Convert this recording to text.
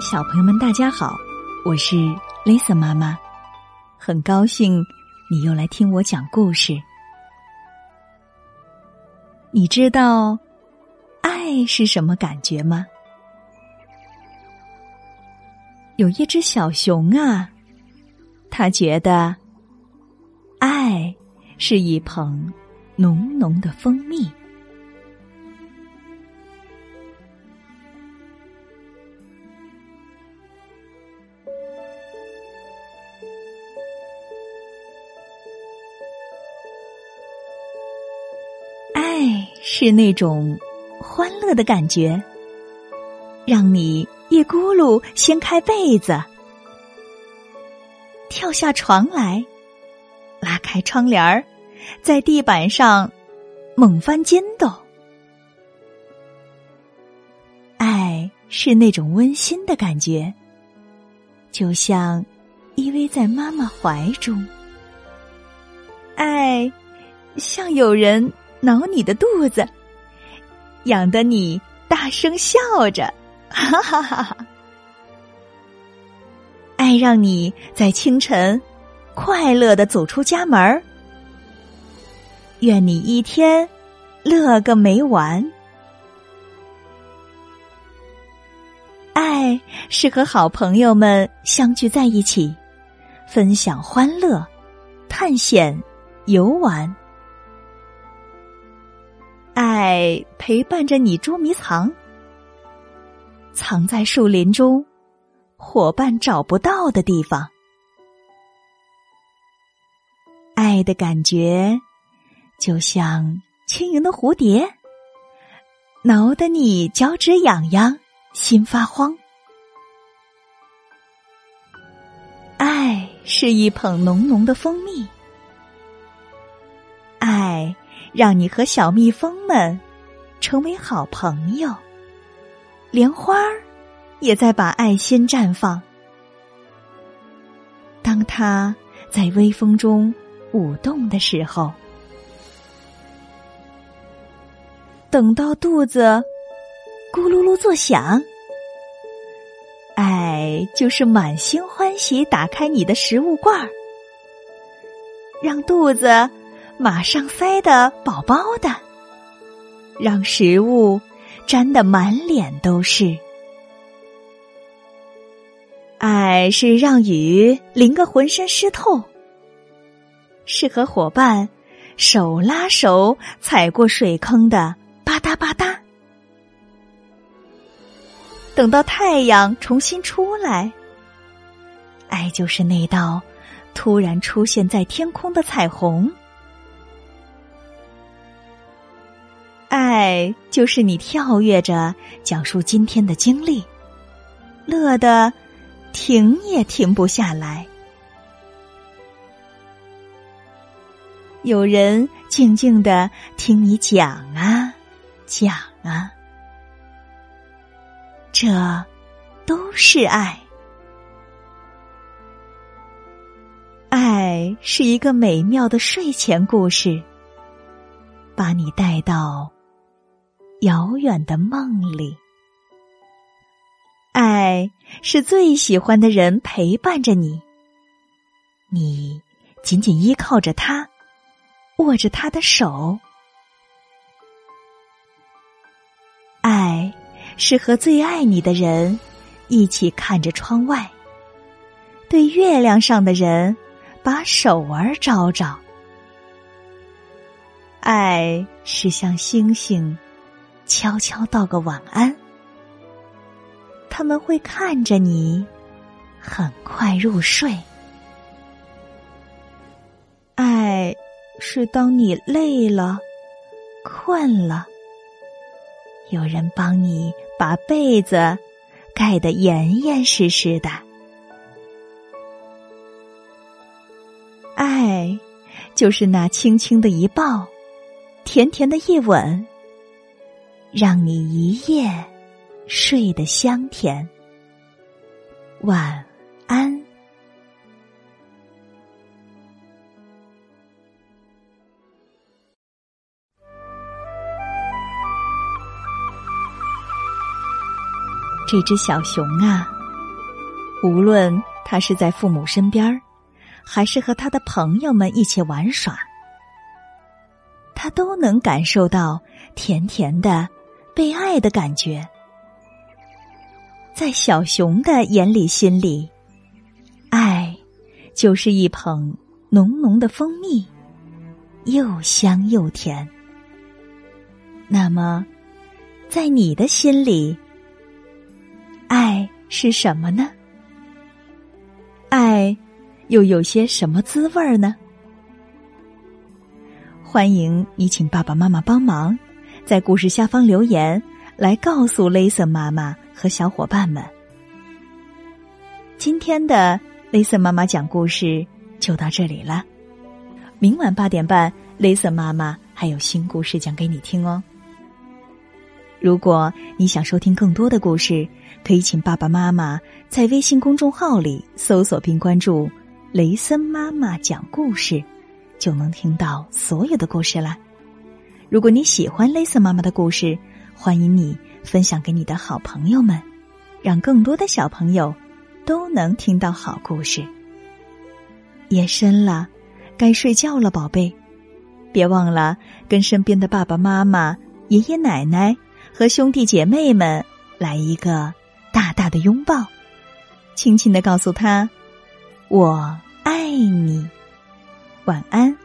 小朋友们，大家好，我是 Lisa 妈妈，很高兴你又来听我讲故事。你知道爱是什么感觉吗？有一只小熊啊，它觉得爱是一捧浓浓的蜂蜜。是那种欢乐的感觉，让你一咕噜掀开被子，跳下床来，拉开窗帘儿，在地板上猛翻筋斗。爱是那种温馨的感觉，就像依偎在妈妈怀中。爱像有人。挠你的肚子，痒得你大声笑着，哈哈哈哈！爱让你在清晨快乐的走出家门儿，愿你一天乐个没完。爱是和好朋友们相聚在一起，分享欢乐、探险、游玩。爱陪伴着你捉迷藏，藏在树林中，伙伴找不到的地方。爱的感觉就像轻盈的蝴蝶，挠得你脚趾痒痒，心发慌。爱是一捧浓浓的蜂蜜，爱。让你和小蜜蜂们成为好朋友，莲花也在把爱心绽放。当它在微风中舞动的时候，等到肚子咕噜噜作响，爱就是满心欢喜打开你的食物罐儿，让肚子。马上塞得饱饱的，让食物沾得满脸都是。爱是让雨淋个浑身湿透，是和伙伴手拉手踩过水坑的吧嗒吧嗒。等到太阳重新出来，爱就是那道突然出现在天空的彩虹。爱就是你跳跃着讲述今天的经历，乐得停也停不下来。有人静静的听你讲啊讲啊，这都是爱。爱是一个美妙的睡前故事，把你带到。遥远的梦里，爱是最喜欢的人陪伴着你，你紧紧依靠着他，握着他的手。爱是和最爱你的人一起看着窗外，对月亮上的人把手儿招招。爱是像星星。悄悄道个晚安，他们会看着你，很快入睡。爱是当你累了、困了，有人帮你把被子盖得严严实实的。爱就是那轻轻的一抱，甜甜的一吻。让你一夜睡得香甜，晚安。这只小熊啊，无论他是在父母身边还是和他的朋友们一起玩耍，他都能感受到甜甜的被爱的感觉。在小熊的眼里、心里，爱就是一捧浓浓的蜂蜜，又香又甜。那么，在你的心里，爱是什么呢？爱又有些什么滋味呢？欢迎你请爸爸妈妈帮忙，在故事下方留言，来告诉雷森妈妈和小伙伴们。今天的雷森妈妈讲故事就到这里了，明晚八点半，雷森妈妈还有新故事讲给你听哦。如果你想收听更多的故事，可以请爸爸妈妈在微信公众号里搜索并关注“雷森妈妈讲故事”，就能听到所有的故事啦。如果你喜欢蕾丝妈妈的故事，欢迎你分享给你的好朋友们，让更多的小朋友都能听到好故事。夜深了，该睡觉了，宝贝，别忘了跟身边的爸爸妈妈、爷爷奶奶。和兄弟姐妹们来一个大大的拥抱，轻轻的告诉他：“我爱你。”晚安。